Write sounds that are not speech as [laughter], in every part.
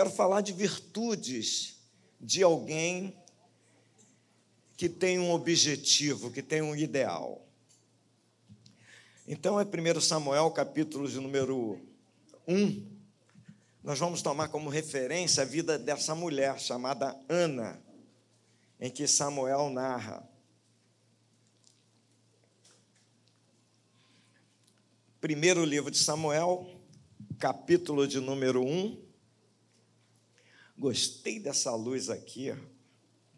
quero falar de virtudes de alguém que tem um objetivo, que tem um ideal. Então é 1 Samuel, capítulo de número 1. Nós vamos tomar como referência a vida dessa mulher chamada Ana, em que Samuel narra. Primeiro livro de Samuel, capítulo de número 1. Gostei dessa luz aqui.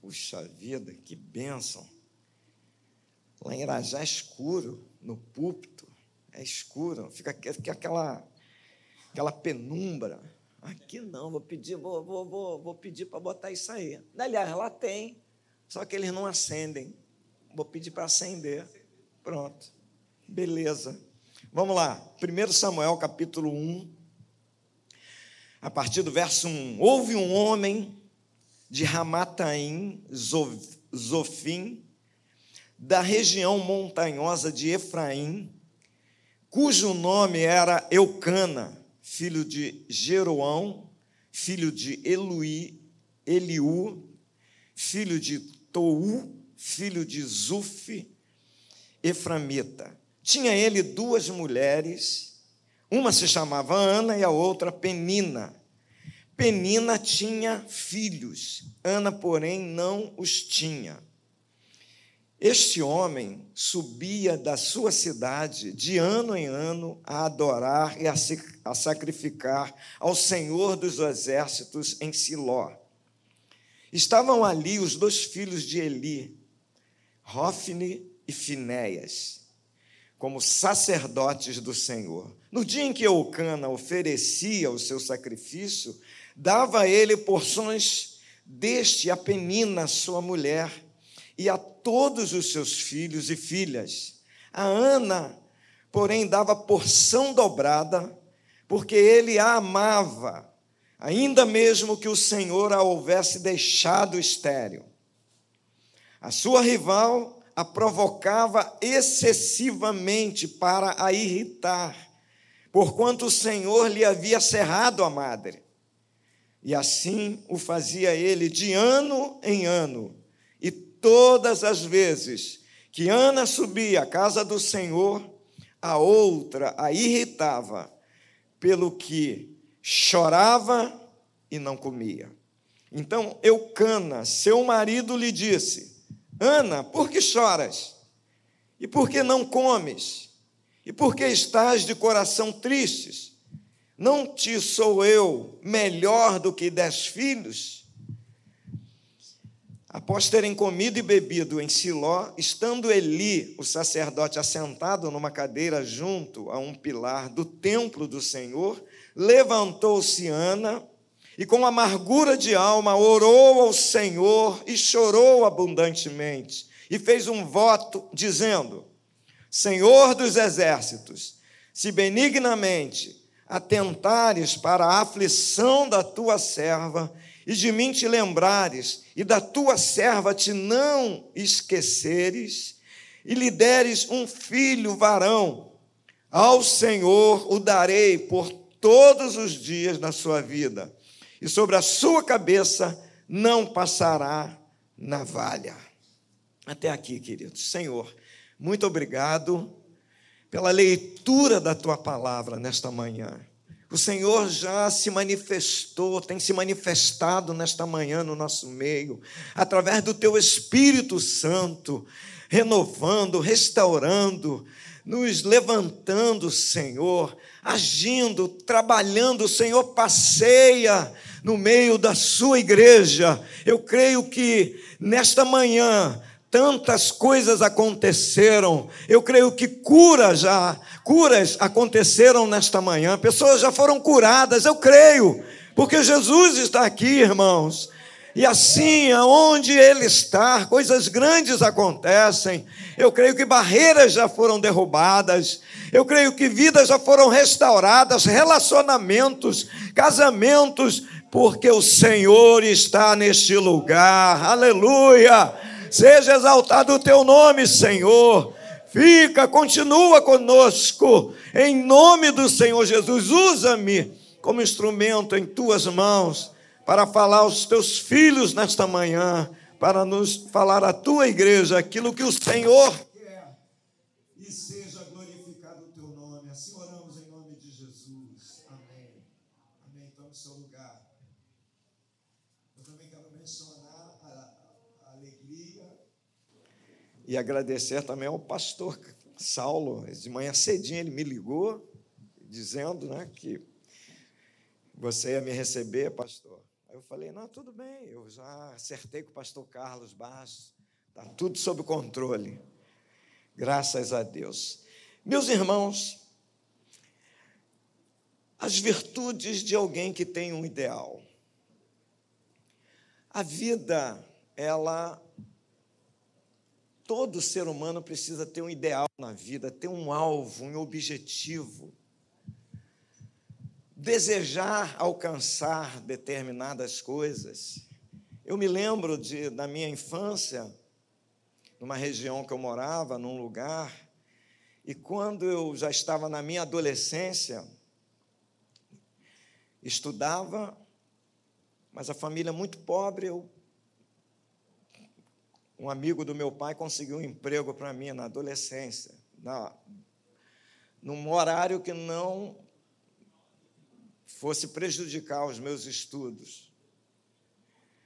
Puxa vida, que bênção. Lá em Irajá é escuro, no púlpito, é escuro, fica, fica aquela, aquela penumbra. Aqui não, vou pedir, vou, vou, vou, vou pedir para botar isso aí. Aliás, lá tem, só que eles não acendem. Vou pedir para acender. Pronto. Beleza. Vamos lá. 1 Samuel capítulo 1, a partir do verso 1. Houve um homem de Ramataim, Zofim, da região montanhosa de Efraim, cujo nome era Eucana, filho de Jeroão, filho de Eluí, Eliú, filho de Tou, filho de Zuf, Eframita. Tinha ele duas mulheres, uma se chamava Ana e a outra Penina. Penina tinha filhos, Ana, porém, não os tinha. Este homem subia da sua cidade de ano em ano a adorar e a sacrificar ao Senhor dos exércitos em Siló. Estavam ali os dois filhos de Eli, Rófine e Finéias como sacerdotes do Senhor. No dia em que Eucana oferecia o seu sacrifício, dava ele porções deste a Penina, sua mulher, e a todos os seus filhos e filhas. A Ana, porém, dava porção dobrada, porque ele a amava, ainda mesmo que o Senhor a houvesse deixado estéril. A sua rival a provocava excessivamente para a irritar, porquanto o Senhor lhe havia cerrado a madre. E assim o fazia ele de ano em ano. E todas as vezes que Ana subia à casa do Senhor, a outra a irritava, pelo que chorava e não comia. Então Eucana, seu marido, lhe disse: Ana, por que choras? E por que não comes? E por que estás de coração tristes? Não te sou eu melhor do que dez filhos? Após terem comido e bebido em Siló, estando Eli, o sacerdote, assentado numa cadeira junto a um pilar do templo do Senhor, levantou-se Ana e com amargura de alma orou ao Senhor e chorou abundantemente, e fez um voto dizendo: Senhor dos exércitos, se benignamente atentares para a aflição da tua serva, e de mim te lembrares, e da tua serva te não esqueceres, e lhe deres um filho varão, ao Senhor o darei por todos os dias da sua vida e sobre a sua cabeça não passará navalha. Até aqui, queridos. Senhor, muito obrigado pela leitura da tua palavra nesta manhã. O Senhor já se manifestou, tem se manifestado nesta manhã no nosso meio, através do teu Espírito Santo, renovando, restaurando, nos levantando, Senhor, agindo, trabalhando, o Senhor passeia no meio da sua igreja. Eu creio que nesta manhã tantas coisas aconteceram. Eu creio que cura já, curas aconteceram nesta manhã. Pessoas já foram curadas, eu creio, porque Jesus está aqui, irmãos. E assim, aonde Ele está, coisas grandes acontecem. Eu creio que barreiras já foram derrubadas. Eu creio que vidas já foram restauradas, relacionamentos, casamentos, porque o Senhor está neste lugar. Aleluia! Seja exaltado o teu nome, Senhor. Fica, continua conosco. Em nome do Senhor Jesus, usa-me como instrumento em tuas mãos para falar aos teus filhos nesta manhã, para nos falar à tua igreja aquilo que o Senhor quer. E seja glorificado o teu nome. Assim oramos em nome de Jesus. Amém. Amém. Então, no seu lugar. Eu também quero mencionar a, a alegria e agradecer também ao pastor Saulo. De manhã cedinho ele me ligou, dizendo né, que você ia me receber, pastor. Aí eu falei: não, tudo bem, eu já acertei com o pastor Carlos Bastos, está tudo sob controle. Graças a Deus. Meus irmãos, as virtudes de alguém que tem um ideal. A vida, ela. Todo ser humano precisa ter um ideal na vida, ter um alvo, um objetivo desejar alcançar determinadas coisas. Eu me lembro de, da minha infância, numa região que eu morava, num lugar, e quando eu já estava na minha adolescência, estudava, mas a família muito pobre, eu, um amigo do meu pai conseguiu um emprego para mim na adolescência, na, num horário que não fosse prejudicar os meus estudos.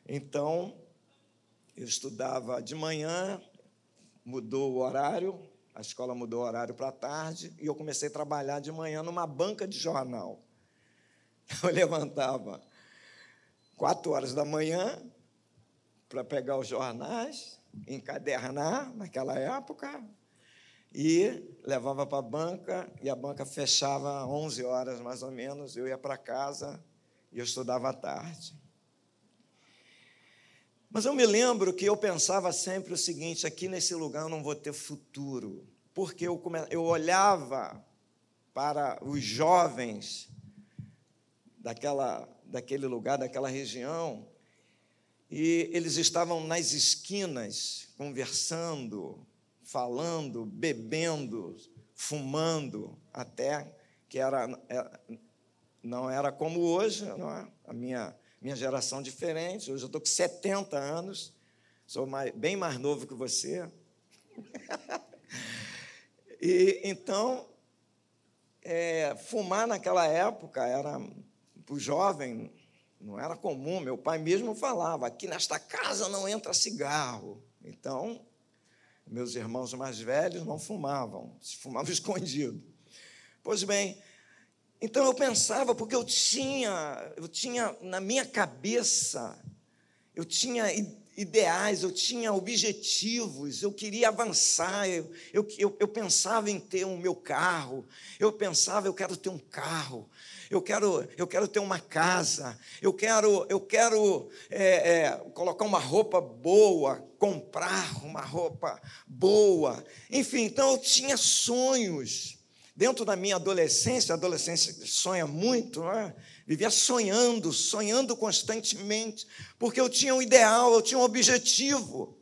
Então, eu estudava de manhã, mudou o horário, a escola mudou o horário para tarde, e eu comecei a trabalhar de manhã numa banca de jornal. [laughs] Eu levantava quatro horas da manhã para pegar os jornais, encadernar naquela época, e levava para a banca, e a banca fechava às 11 horas mais ou menos, eu ia para casa e eu estudava à tarde. Mas eu me lembro que eu pensava sempre o seguinte: aqui nesse lugar eu não vou ter futuro, porque eu, come... eu olhava para os jovens daquela, daquele lugar, daquela região, e eles estavam nas esquinas conversando, falando, bebendo, fumando, até que era, é, não era como hoje, não é? a minha, minha geração diferente. Hoje eu estou com 70 anos, sou mais, bem mais novo que você. [laughs] e então, é, fumar naquela época era para o jovem não era comum. Meu pai mesmo falava: aqui nesta casa não entra cigarro. Então, meus irmãos mais velhos não fumavam, se fumavam [laughs] escondido. Pois bem, então eu pensava, porque eu tinha, eu tinha na minha cabeça, eu tinha ideais, eu tinha objetivos, eu queria avançar, eu, eu, eu, eu pensava em ter o um meu carro, eu pensava, eu quero ter um carro, eu quero, eu quero ter uma casa, eu quero, eu quero é, é, colocar uma roupa boa, comprar uma roupa boa. Enfim, então eu tinha sonhos. Dentro da minha adolescência, a adolescência sonha muito, não é? Vivia sonhando, sonhando constantemente, porque eu tinha um ideal, eu tinha um objetivo.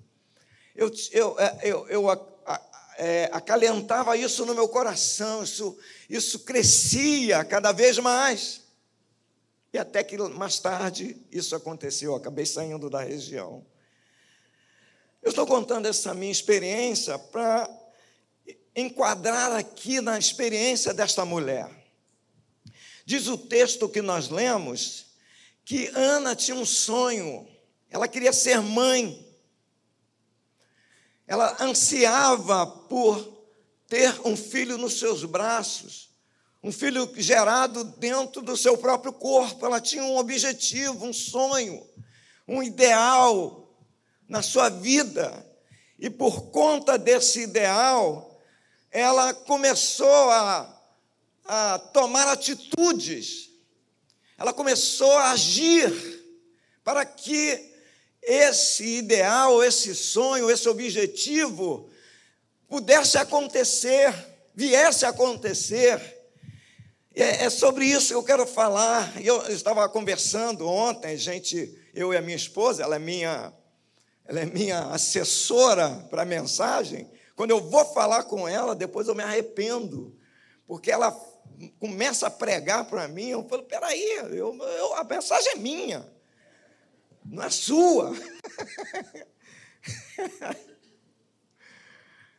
Eu, eu, é, eu, eu é, acalentava isso no meu coração, isso, isso crescia cada vez mais. E até que mais tarde isso aconteceu, eu acabei saindo da região. Eu estou contando essa minha experiência para enquadrar aqui na experiência desta mulher. Diz o texto que nós lemos que Ana tinha um sonho, ela queria ser mãe. Ela ansiava por ter um filho nos seus braços, um filho gerado dentro do seu próprio corpo. Ela tinha um objetivo, um sonho, um ideal na sua vida. E por conta desse ideal, ela começou a, a tomar atitudes, ela começou a agir para que esse ideal, esse sonho, esse objetivo pudesse acontecer, viesse a acontecer. É, é sobre isso que eu quero falar. Eu estava conversando ontem, gente, eu e a minha esposa, ela é minha, ela é minha assessora para a mensagem. Quando eu vou falar com ela, depois eu me arrependo, porque ela começa a pregar para mim, eu falo, peraí, eu, eu, a mensagem é minha, não é sua. [laughs]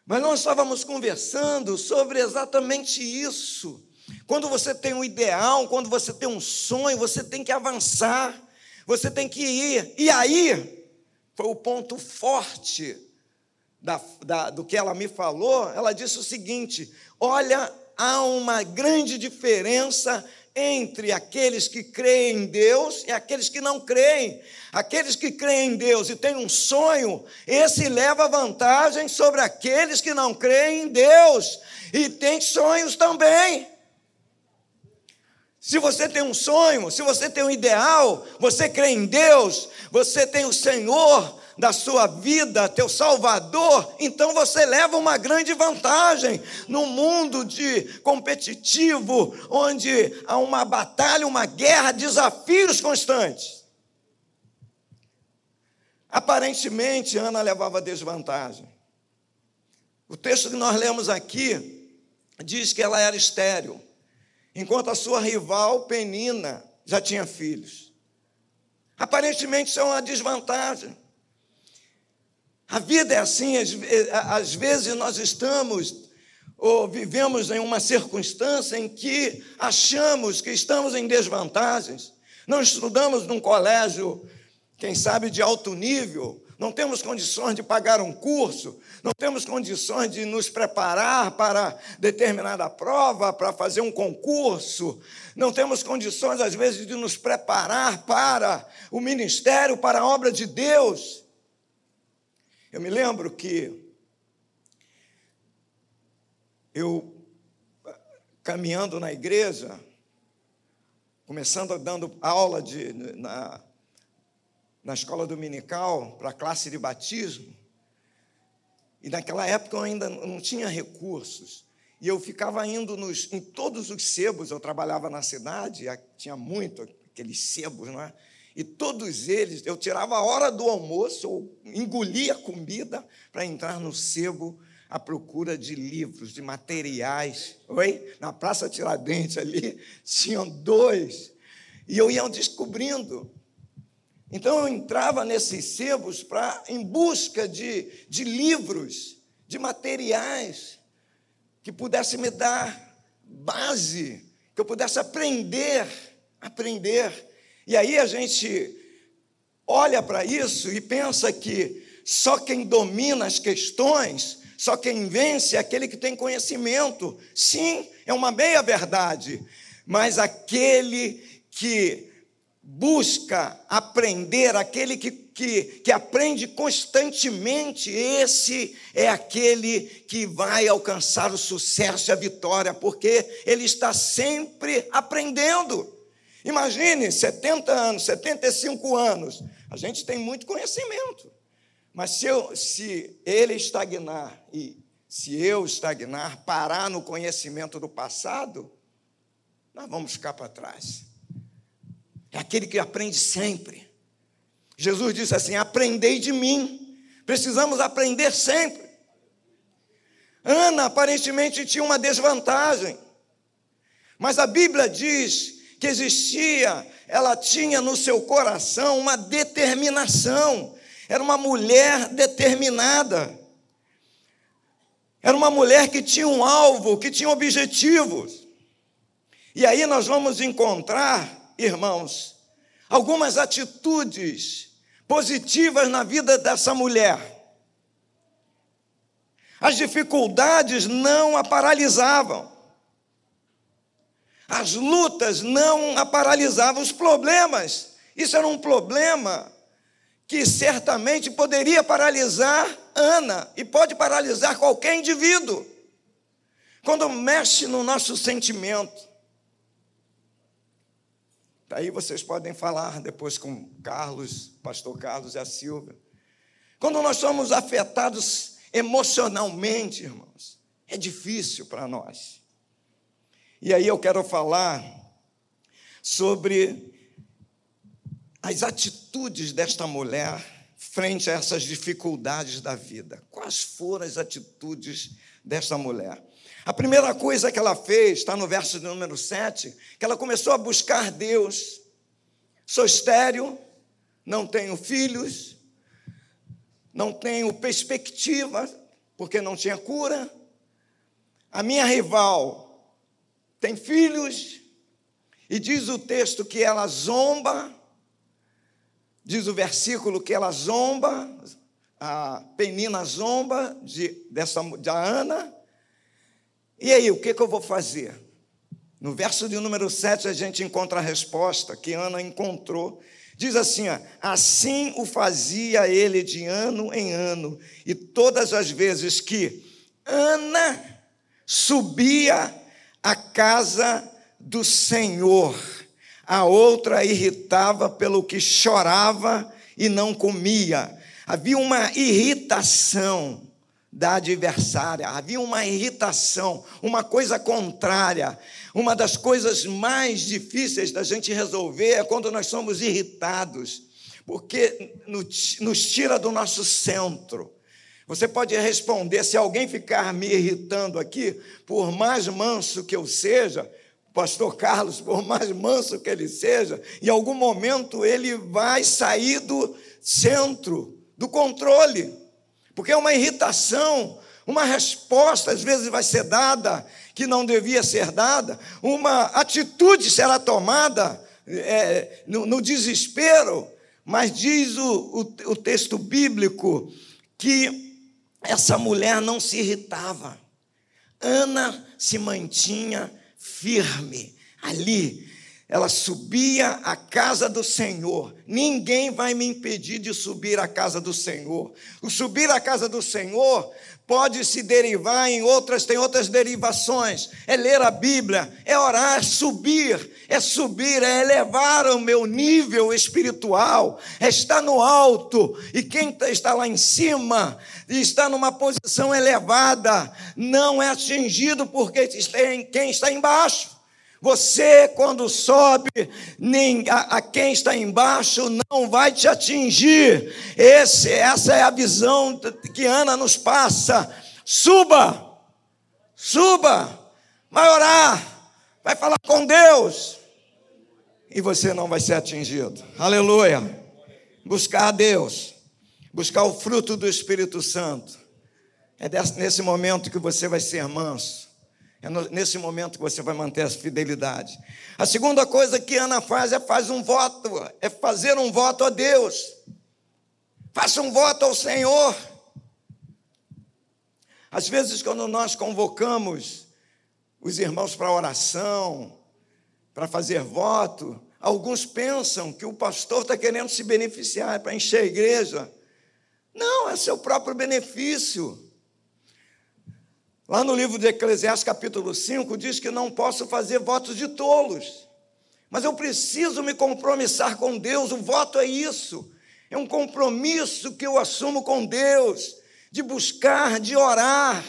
Mas nós estávamos conversando sobre exatamente isso. Quando você tem um ideal, quando você tem um sonho, você tem que avançar, você tem que ir. E aí, foi o ponto forte da, da, do que ela me falou. Ela disse o seguinte: olha, há uma grande diferença entre aqueles que creem em Deus e aqueles que não creem. Aqueles que creem em Deus e têm um sonho, esse leva vantagem sobre aqueles que não creem em Deus e têm sonhos também. Se você tem um sonho, se você tem um ideal, você crê em Deus, você tem o Senhor da sua vida, teu Salvador, então você leva uma grande vantagem no mundo de competitivo, onde há uma batalha, uma guerra, desafios constantes. Aparentemente, Ana levava desvantagem. O texto que nós lemos aqui diz que ela era estéril, enquanto a sua rival, Penina, já tinha filhos. Aparentemente, isso é uma desvantagem. A vida é assim, às vezes nós estamos ou vivemos em uma circunstância em que achamos que estamos em desvantagens. Não estudamos num colégio, quem sabe, de alto nível, não temos condições de pagar um curso, não temos condições de nos preparar para determinada prova, para fazer um concurso, não temos condições, às vezes, de nos preparar para o ministério, para a obra de Deus. Eu me lembro que eu, caminhando na igreja, começando dando aula de, na, na escola dominical para a classe de batismo, e naquela época eu ainda não tinha recursos. E eu ficava indo nos, em todos os sebos, eu trabalhava na cidade, tinha muito aqueles sebos, não é? E todos eles, eu tirava a hora do almoço, ou engolia a comida para entrar no sebo à procura de livros, de materiais. Oi? Na Praça Tiradentes ali, [laughs] tinham dois. E eu ia descobrindo. Então eu entrava nesses sebos para em busca de, de livros, de materiais que pudesse me dar base, que eu pudesse aprender, aprender e aí a gente olha para isso e pensa que só quem domina as questões, só quem vence é aquele que tem conhecimento. Sim, é uma meia verdade, mas aquele que busca aprender, aquele que, que, que aprende constantemente, esse é aquele que vai alcançar o sucesso e a vitória, porque ele está sempre aprendendo. Imagine 70 anos, 75 anos. A gente tem muito conhecimento. Mas se, eu, se ele estagnar e se eu estagnar, parar no conhecimento do passado, nós vamos ficar para trás. É aquele que aprende sempre. Jesus disse assim: aprendei de mim. Precisamos aprender sempre. Ana aparentemente tinha uma desvantagem, mas a Bíblia diz que existia, ela tinha no seu coração uma determinação, era uma mulher determinada, era uma mulher que tinha um alvo, que tinha objetivos. E aí nós vamos encontrar, irmãos, algumas atitudes positivas na vida dessa mulher. As dificuldades não a paralisavam. As lutas não a paralisavam, os problemas. Isso era um problema que certamente poderia paralisar Ana e pode paralisar qualquer indivíduo. Quando mexe no nosso sentimento. Daí vocês podem falar depois com Carlos, pastor Carlos e a Silvia. Quando nós somos afetados emocionalmente, irmãos, é difícil para nós. E aí eu quero falar sobre as atitudes desta mulher frente a essas dificuldades da vida. Quais foram as atitudes desta mulher? A primeira coisa que ela fez, está no verso número 7, que ela começou a buscar Deus. Sou estéreo, não tenho filhos, não tenho perspectiva, porque não tinha cura. A minha rival tem filhos, e diz o texto que ela zomba, diz o versículo que ela zomba, a Penina zomba de, dessa, da Ana. E aí, o que, que eu vou fazer? No verso de número 7, a gente encontra a resposta que Ana encontrou. Diz assim: ó, assim o fazia ele de ano em ano, e todas as vezes que Ana subia à casa do Senhor, a outra irritava pelo que chorava e não comia. Havia uma irritação da adversária, havia uma irritação, uma coisa contrária. Uma das coisas mais difíceis da gente resolver é quando nós somos irritados, porque nos tira do nosso centro. Você pode responder: se alguém ficar me irritando aqui, por mais manso que eu seja, pastor Carlos, por mais manso que ele seja, em algum momento ele vai sair do centro, do controle, porque é uma irritação, uma resposta às vezes vai ser dada que não devia ser dada, uma atitude será tomada é, no, no, desespero, mas diz o, o, o texto bíblico que essa mulher não se irritava. Ana se mantinha firme ali. Ela subia à casa do Senhor. Ninguém vai me impedir de subir à casa do Senhor. O subir à casa do Senhor pode se derivar em outras, tem outras derivações. É ler a Bíblia, é orar, é subir, é subir, é elevar o meu nível espiritual, é estar no alto. E quem está lá em cima e está numa posição elevada, não é atingido porque quem está embaixo. Você, quando sobe, nem, a, a, quem está embaixo não vai te atingir. Esse, essa é a visão que Ana nos passa. Suba, suba, vai orar, vai falar com Deus, e você não vai ser atingido. Aleluia. Buscar a Deus, buscar o fruto do Espírito Santo. É nesse momento que você vai ser manso é nesse momento que você vai manter a fidelidade. A segunda coisa que Ana faz é faz um voto, é fazer um voto a Deus. Faça um voto ao Senhor. Às vezes, quando nós convocamos os irmãos para oração, para fazer voto, alguns pensam que o pastor está querendo se beneficiar para encher a igreja. Não, é seu próprio benefício. Lá no livro de Eclesiastes, capítulo 5, diz que não posso fazer votos de tolos. Mas eu preciso me compromissar com Deus. O voto é isso. É um compromisso que eu assumo com Deus, de buscar, de orar,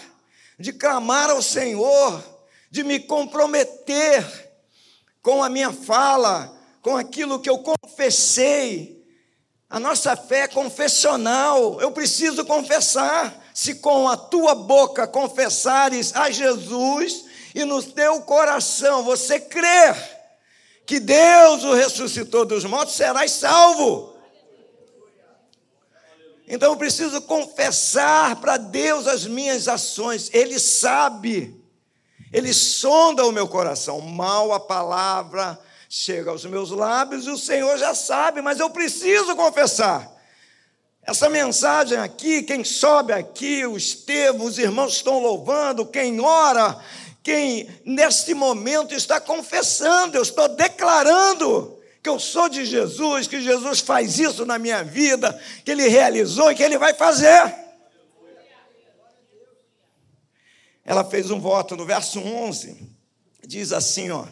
de clamar ao Senhor, de me comprometer com a minha fala, com aquilo que eu confessei. A nossa fé é confessional. Eu preciso confessar se com a tua boca confessares a Jesus e no teu coração você crer que Deus o ressuscitou dos mortos, serás salvo. Então eu preciso confessar para Deus as minhas ações, Ele sabe, Ele sonda o meu coração. Mal a palavra chega aos meus lábios e o Senhor já sabe, mas eu preciso confessar. Essa mensagem aqui, quem sobe aqui, o Estevão, os irmãos estão louvando, quem ora, quem neste momento está confessando, eu estou declarando que eu sou de Jesus, que Jesus faz isso na minha vida, que Ele realizou e que Ele vai fazer. Ela fez um voto no verso 11, diz assim, ó,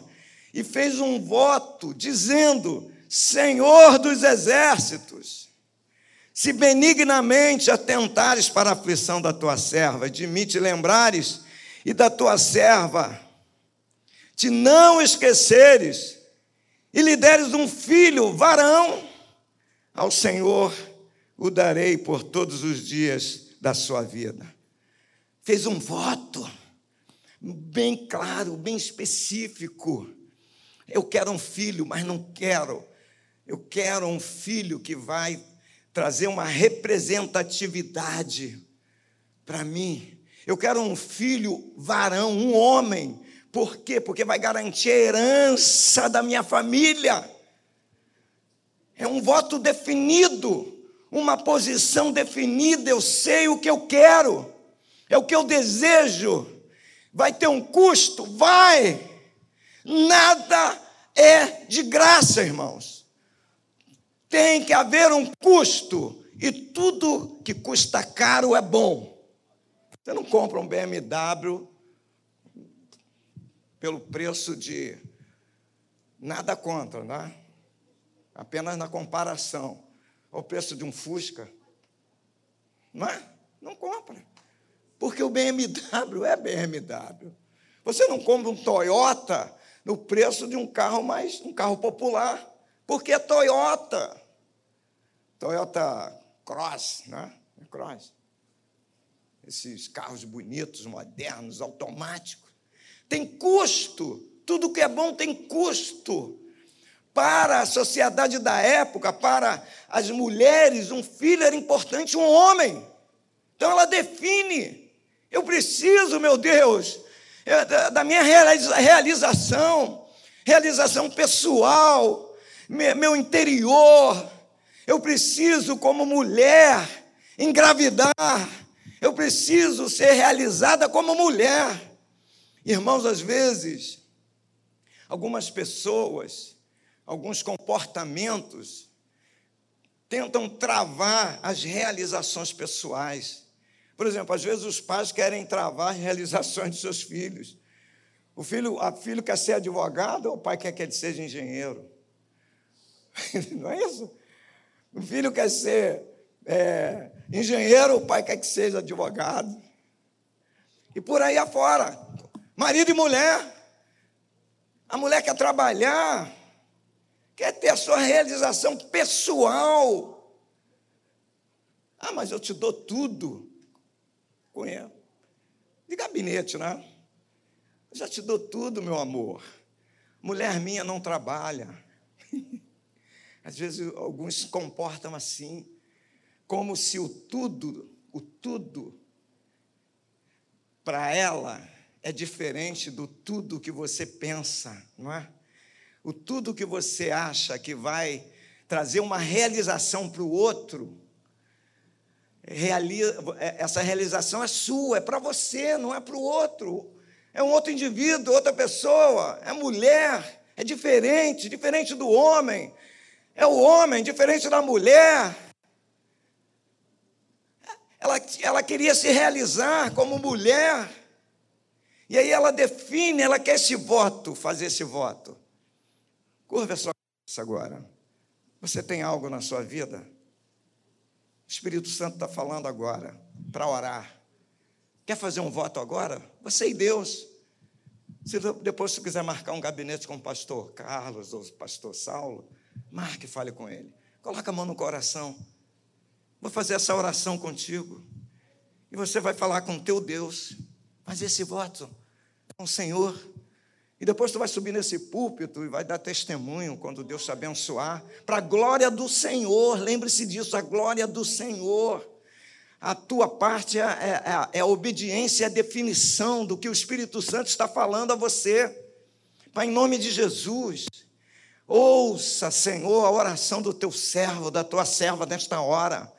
e fez um voto dizendo: Senhor dos exércitos, se benignamente atentares para a aflição da tua serva, de mim te lembrares e da tua serva, te não esqueceres, e lhe deres um filho, varão, ao Senhor o darei por todos os dias da sua vida. Fez um voto. bem claro, bem específico. Eu quero um filho, mas não quero. Eu quero um filho que vai trazer uma representatividade para mim. Eu quero um filho varão, um homem. Por quê? Porque vai garantir a herança da minha família. É um voto definido, uma posição definida. Eu sei o que eu quero, é o que eu desejo. Vai ter um custo? Vai. Nada é de graça, irmãos. Tem que haver um custo, e tudo que custa caro é bom. Você não compra um BMW pelo preço de nada contra, né? Apenas na comparação ao preço de um Fusca. Não é? Não compra. Porque o BMW é BMW. Você não compra um Toyota no preço de um carro mais um carro popular, porque é Toyota. Toyota Cross, né? Cross. Esses carros bonitos, modernos, automáticos. Tem custo. Tudo que é bom tem custo. Para a sociedade da época, para as mulheres, um filho era importante, um homem. Então ela define. Eu preciso, meu Deus, da minha realização, realização pessoal, meu interior. Eu preciso, como mulher, engravidar. Eu preciso ser realizada como mulher. Irmãos, às vezes, algumas pessoas, alguns comportamentos, tentam travar as realizações pessoais. Por exemplo, às vezes os pais querem travar as realizações de seus filhos. O filho, a filho quer ser advogado, o pai quer que ele seja engenheiro. [laughs] Não é isso? O filho quer ser é, engenheiro, o pai quer que seja advogado. E por aí afora. Marido e mulher. A mulher quer trabalhar, quer ter a sua realização pessoal. Ah, mas eu te dou tudo cunha de gabinete, né? Eu já te dou tudo, meu amor. Mulher minha não trabalha. [laughs] Às vezes alguns se comportam assim, como se o tudo, o tudo, para ela é diferente do tudo que você pensa, não é? O tudo que você acha que vai trazer uma realização para o outro, é, essa realização é sua, é para você, não é para o outro. É um outro indivíduo, outra pessoa, é mulher, é diferente, diferente do homem. É o homem, diferente da mulher. Ela, ela queria se realizar como mulher. E aí ela define, ela quer esse voto, fazer esse voto. Curva a sua cabeça agora. Você tem algo na sua vida o Espírito Santo está falando agora para orar. Quer fazer um voto agora? Você e Deus. Se depois você quiser marcar um gabinete com o pastor Carlos ou o pastor Saulo, marque e fale com ele. Coloca a mão no coração. Vou fazer essa oração contigo. E você vai falar com o teu Deus. Mas esse voto com o Senhor e depois tu vai subir nesse púlpito e vai dar testemunho quando Deus te abençoar, para a glória do Senhor, lembre-se disso, a glória do Senhor. A tua parte é, é, é, é a obediência, é a definição do que o Espírito Santo está falando a você. Pai, em nome de Jesus, ouça, Senhor, a oração do teu servo, da tua serva nesta hora.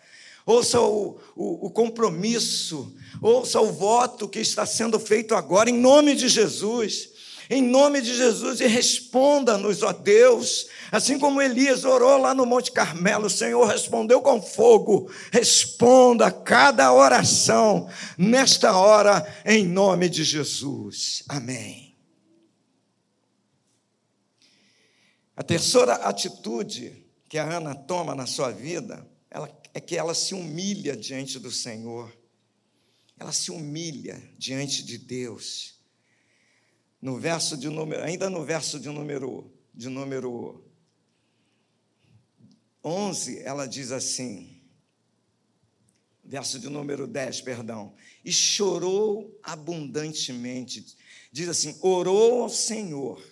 Ouça o, o, o compromisso, ouça o voto que está sendo feito agora, em nome de Jesus em nome de Jesus, e responda-nos, ó Deus, assim como Elias orou lá no Monte Carmelo, o Senhor respondeu com fogo, responda cada oração nesta hora, em nome de Jesus. Amém. A terceira atitude que a Ana toma na sua vida ela, é que ela se humilha diante do Senhor. Ela se humilha diante de Deus no verso de número, ainda no verso de número, de número 11, ela diz assim: verso de número 10, perdão. E chorou abundantemente. Diz assim: orou ao Senhor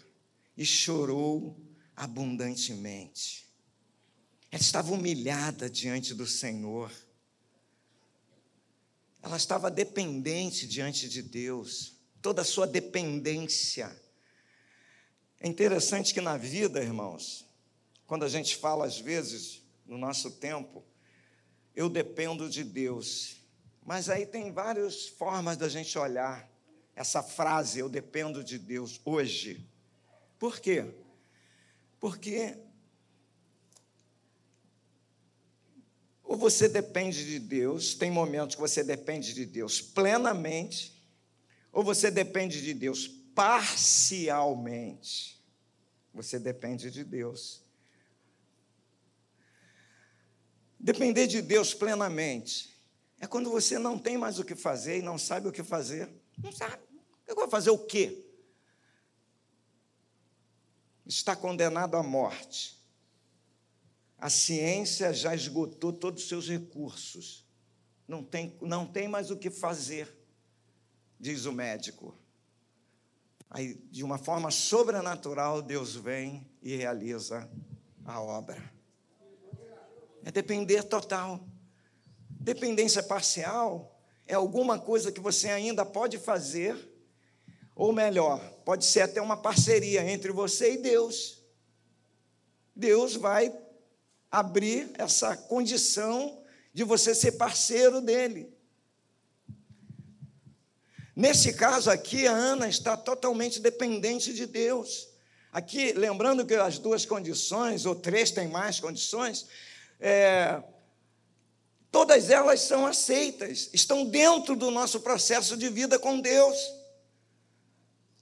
e chorou abundantemente. Ela estava humilhada diante do Senhor. Ela estava dependente diante de Deus, toda a sua dependência. É interessante que na vida, irmãos, quando a gente fala às vezes, no nosso tempo, eu dependo de Deus. Mas aí tem várias formas da gente olhar essa frase, eu dependo de Deus, hoje. Por quê? Porque ou você depende de Deus, tem momentos que você depende de Deus plenamente, ou você depende de Deus parcialmente. Você depende de Deus. Depender de Deus plenamente é quando você não tem mais o que fazer e não sabe o que fazer. Não sabe. Eu vou fazer o quê? Está condenado à morte. A ciência já esgotou todos os seus recursos. Não tem, não tem mais o que fazer, diz o médico. Aí, de uma forma sobrenatural, Deus vem e realiza a obra é depender total. Dependência parcial é alguma coisa que você ainda pode fazer, ou melhor, pode ser até uma parceria entre você e Deus. Deus vai abrir essa condição de você ser parceiro dele. Nesse caso aqui, a Ana está totalmente dependente de Deus. Aqui, lembrando que as duas condições, ou três têm mais condições, é, todas elas são aceitas, estão dentro do nosso processo de vida com Deus.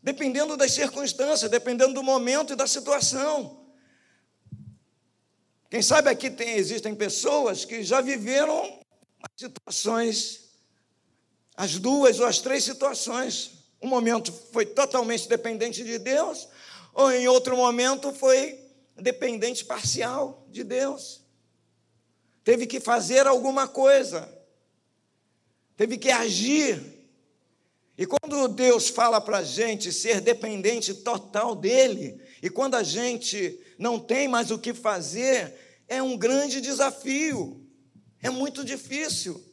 Dependendo das circunstâncias, dependendo do momento e da situação. Quem sabe aqui tem, existem pessoas que já viveram situações, as duas ou as três situações. Um momento foi totalmente dependente de Deus, ou em outro momento foi dependente parcial de Deus teve que fazer alguma coisa, teve que agir. E quando Deus fala para a gente ser dependente total dEle, e quando a gente não tem mais o que fazer, é um grande desafio, é muito difícil.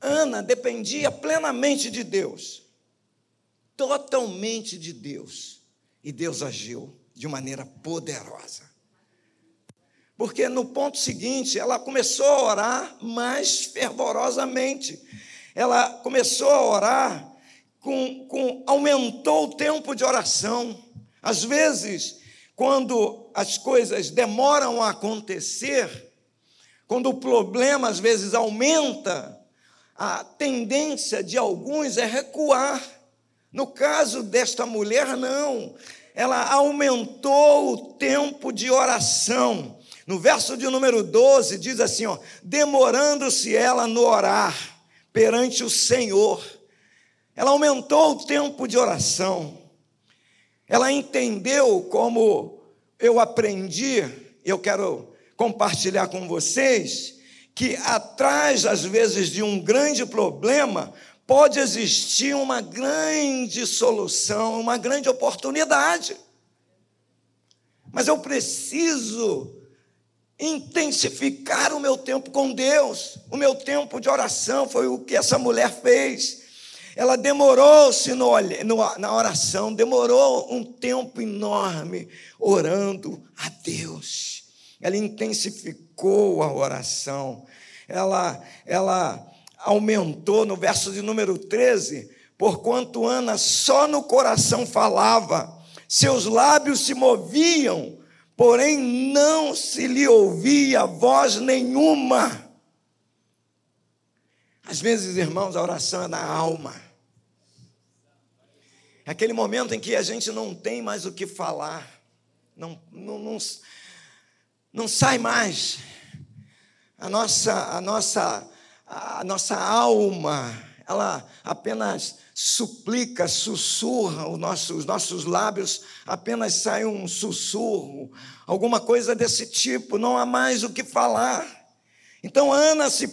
Ana dependia plenamente de Deus, totalmente de Deus, e Deus agiu de maneira poderosa. Porque no ponto seguinte, ela começou a orar mais fervorosamente. Ela começou a orar com, com aumentou o tempo de oração. Às vezes, quando as coisas demoram a acontecer, quando o problema às vezes aumenta, a tendência de alguns é recuar. No caso desta mulher, não. Ela aumentou o tempo de oração. No verso de número 12 diz assim, ó, demorando-se ela no orar perante o Senhor. Ela aumentou o tempo de oração. Ela entendeu como eu aprendi, eu quero compartilhar com vocês, que atrás, às vezes, de um grande problema, pode existir uma grande solução, uma grande oportunidade. Mas eu preciso intensificar o meu tempo com Deus, o meu tempo de oração, foi o que essa mulher fez. Ela demorou-se na oração, demorou um tempo enorme orando a Deus. Ela intensificou a oração. Ela, ela aumentou no verso de número 13, porquanto Ana só no coração falava, seus lábios se moviam porém não se lhe ouvia voz nenhuma. Às vezes, irmãos, a oração é na alma. É aquele momento em que a gente não tem mais o que falar, não, não, não, não sai mais. A nossa, a nossa, a nossa alma, ela apenas suplica, sussurra, os nossos, os nossos lábios apenas sai um sussurro, alguma coisa desse tipo, não há mais o que falar. Então Ana se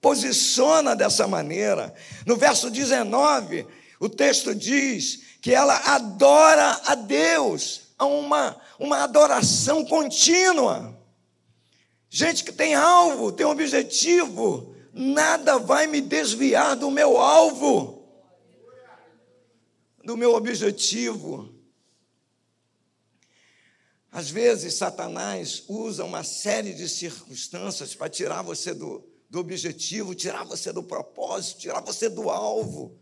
posiciona dessa maneira. No verso 19, o texto diz que ela adora a Deus, a uma, uma adoração contínua. Gente que tem alvo, tem objetivo, nada vai me desviar do meu alvo, do meu objetivo. Às vezes, Satanás usa uma série de circunstâncias para tirar você do, do objetivo, tirar você do propósito, tirar você do alvo.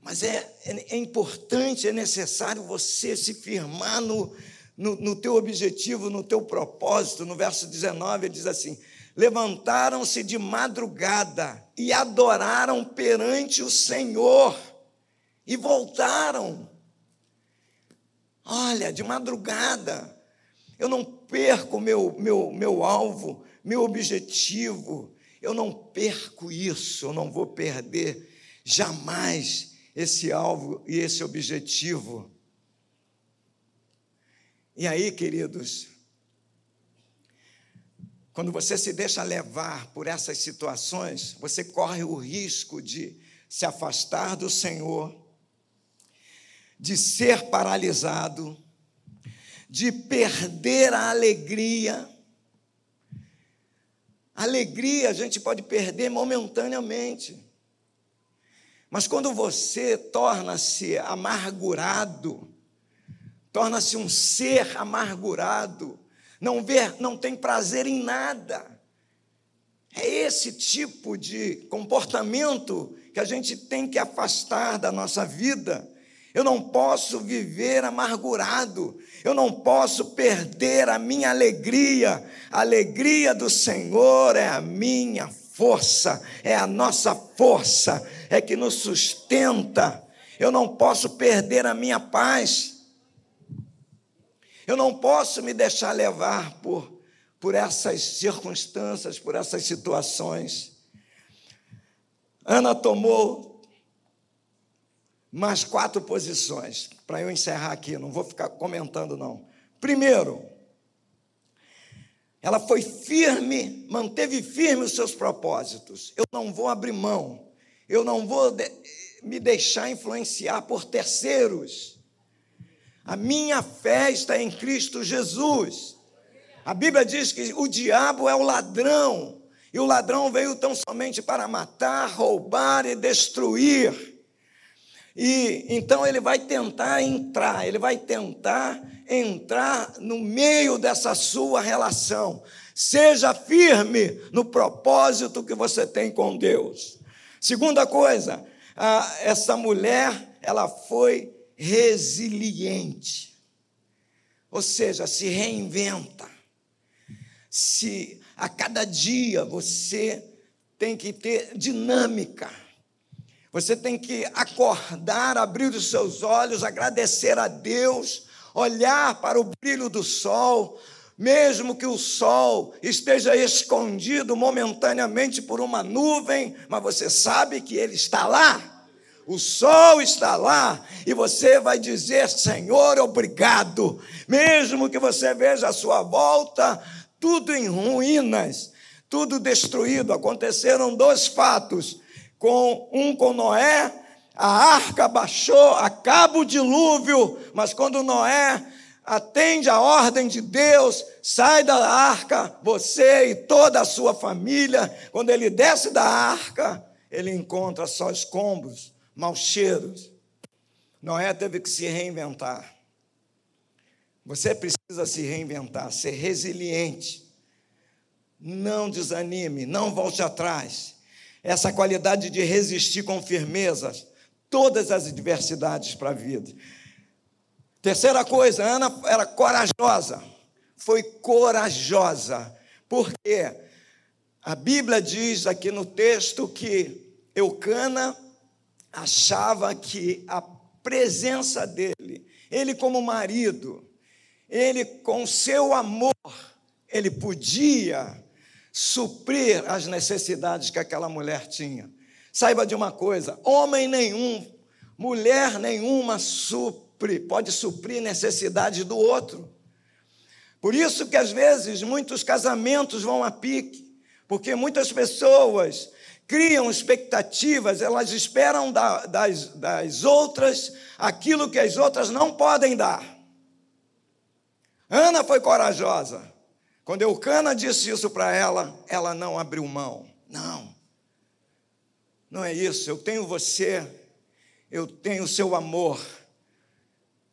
Mas é, é, é importante, é necessário você se firmar no, no, no teu objetivo, no teu propósito. No verso 19, ele diz assim: Levantaram-se de madrugada e adoraram perante o Senhor e voltaram. Olha, de madrugada, eu não perco meu, meu, meu alvo, meu objetivo, eu não perco isso, eu não vou perder jamais esse alvo e esse objetivo. E aí, queridos, quando você se deixa levar por essas situações, você corre o risco de se afastar do Senhor de ser paralisado, de perder a alegria. alegria a gente pode perder momentaneamente. Mas quando você torna-se amargurado, torna-se um ser amargurado, não vê, não tem prazer em nada. É esse tipo de comportamento que a gente tem que afastar da nossa vida eu não posso viver amargurado. Eu não posso perder a minha alegria. A alegria do Senhor é a minha força, é a nossa força, é que nos sustenta. Eu não posso perder a minha paz. Eu não posso me deixar levar por, por essas circunstâncias, por essas situações. Ana tomou mais quatro posições, para eu encerrar aqui, não vou ficar comentando, não. Primeiro, ela foi firme, manteve firme os seus propósitos. Eu não vou abrir mão, eu não vou de, me deixar influenciar por terceiros. A minha fé está em Cristo Jesus. A Bíblia diz que o diabo é o ladrão, e o ladrão veio tão somente para matar, roubar e destruir. E então ele vai tentar entrar, ele vai tentar entrar no meio dessa sua relação. Seja firme no propósito que você tem com Deus. Segunda coisa, essa mulher, ela foi resiliente. Ou seja, se reinventa. Se a cada dia você tem que ter dinâmica você tem que acordar, abrir os seus olhos, agradecer a Deus, olhar para o brilho do sol, mesmo que o sol esteja escondido momentaneamente por uma nuvem, mas você sabe que ele está lá. O sol está lá e você vai dizer: Senhor, obrigado. Mesmo que você veja a sua volta tudo em ruínas, tudo destruído. Aconteceram dois fatos com um com Noé, a arca baixou, acaba o dilúvio, mas quando Noé atende a ordem de Deus, sai da arca, você e toda a sua família, quando ele desce da arca, ele encontra só escombros, maus cheiros. Noé teve que se reinventar. Você precisa se reinventar, ser resiliente. Não desanime, não volte atrás essa qualidade de resistir com firmeza todas as adversidades para a vida. Terceira coisa, Ana era corajosa, foi corajosa, porque a Bíblia diz aqui no texto que Eucana achava que a presença dele, ele como marido, ele com seu amor, ele podia suprir as necessidades que aquela mulher tinha. Saiba de uma coisa: homem nenhum, mulher nenhuma supre, pode suprir necessidade do outro. Por isso que às vezes muitos casamentos vão a pique, Porque muitas pessoas criam expectativas, elas esperam da, das, das outras aquilo que as outras não podem dar. Ana foi corajosa. Quando Eucana disse isso para ela, ela não abriu mão. Não, não é isso. Eu tenho você, eu tenho o seu amor.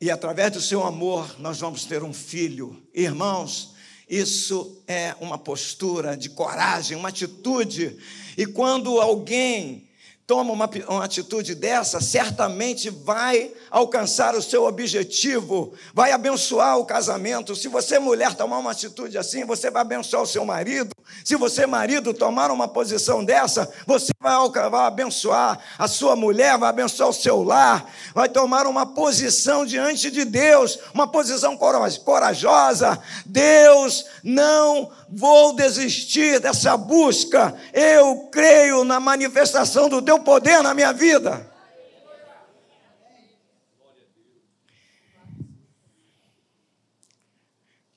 E através do seu amor, nós vamos ter um filho. Irmãos, isso é uma postura de coragem, uma atitude. E quando alguém toma uma, uma, atitude dessa, certamente vai alcançar o seu objetivo, vai abençoar o casamento. Se você, mulher, tomar uma atitude assim, você vai abençoar o seu marido. Se você, marido, tomar uma posição dessa, você vai, vai abençoar a sua mulher, vai abençoar o seu lar, vai tomar uma posição diante de Deus, uma posição corajosa. Deus não vou desistir dessa busca. Eu creio na manifestação do teu poder na minha vida.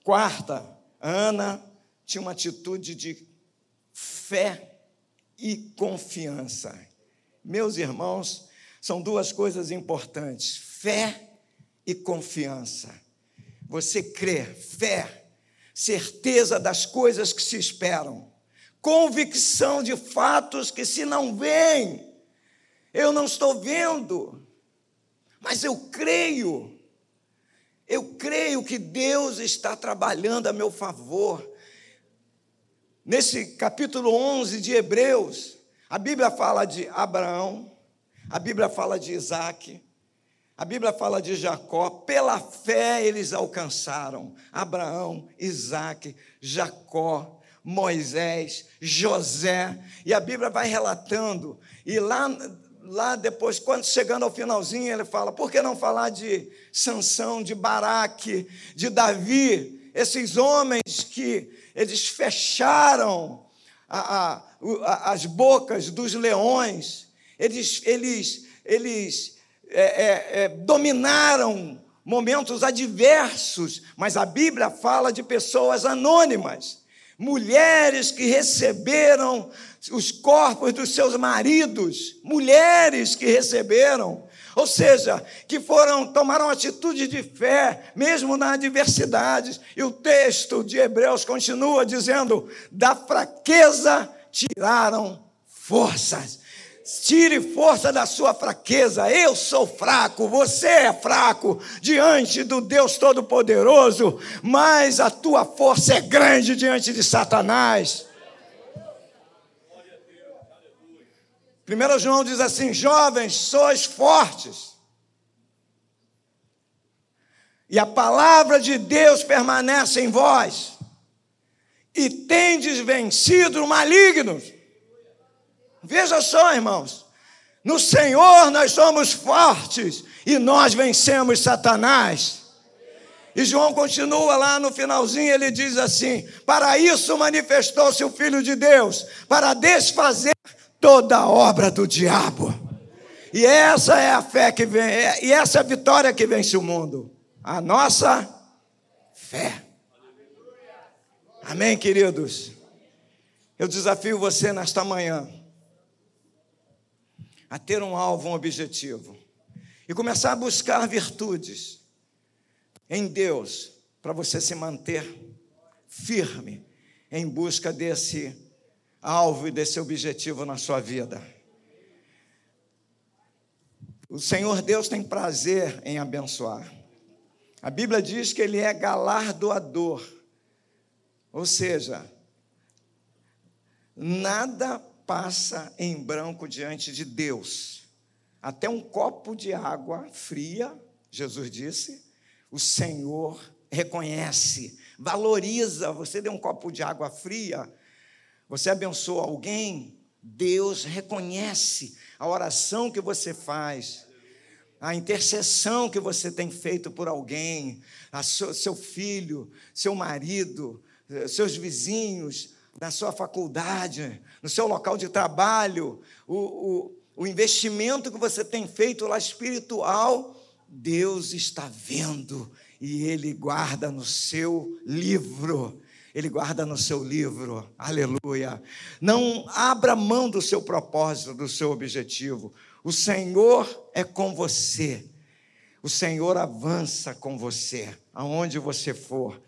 Quarta, Ana tinha uma atitude de fé e confiança. Meus irmãos, são duas coisas importantes: fé e confiança. Você crê, fé certeza das coisas que se esperam, convicção de fatos que se não veem. Eu não estou vendo, mas eu creio. Eu creio que Deus está trabalhando a meu favor. Nesse capítulo 11 de Hebreus, a Bíblia fala de Abraão, a Bíblia fala de Isaac, a Bíblia fala de Jacó, pela fé eles alcançaram Abraão, Isaac, Jacó, Moisés, José, e a Bíblia vai relatando, e lá, lá depois, quando chegando ao finalzinho, ele fala: por que não falar de Sansão, de Baraque, de Davi, esses homens que eles fecharam a, a, as bocas dos leões, eles, eles, eles é, é, é, dominaram momentos adversos, mas a Bíblia fala de pessoas anônimas, mulheres que receberam os corpos dos seus maridos, mulheres que receberam, ou seja, que foram tomaram atitude de fé mesmo na adversidade. E o texto de Hebreus continua dizendo: da fraqueza tiraram forças. Tire força da sua fraqueza. Eu sou fraco, você é fraco diante do Deus Todo-Poderoso, mas a tua força é grande diante de Satanás. 1 João diz assim: Jovens, sois fortes, e a palavra de Deus permanece em vós, e tendes vencido o maligno. Veja só, irmãos, no Senhor nós somos fortes e nós vencemos Satanás. E João continua lá no finalzinho, ele diz assim: Para isso manifestou-se o Filho de Deus, para desfazer toda a obra do diabo. E essa é a fé que vem, é, e essa é a vitória que vence o mundo. A nossa fé. Amém, queridos? Eu desafio você nesta manhã a ter um alvo, um objetivo. E começar a buscar virtudes em Deus, para você se manter firme em busca desse alvo e desse objetivo na sua vida. O Senhor Deus tem prazer em abençoar. A Bíblia diz que Ele é galardoador, ou seja, nada passa em branco diante de Deus. Até um copo de água fria, Jesus disse, o Senhor reconhece, valoriza. Você deu um copo de água fria, você abençoa alguém, Deus reconhece a oração que você faz, a intercessão que você tem feito por alguém, seu filho, seu marido, seus vizinhos, na sua faculdade, no seu local de trabalho, o, o, o investimento que você tem feito lá espiritual, Deus está vendo e Ele guarda no seu livro. Ele guarda no seu livro, aleluia. Não abra mão do seu propósito, do seu objetivo. O Senhor é com você. O Senhor avança com você, aonde você for.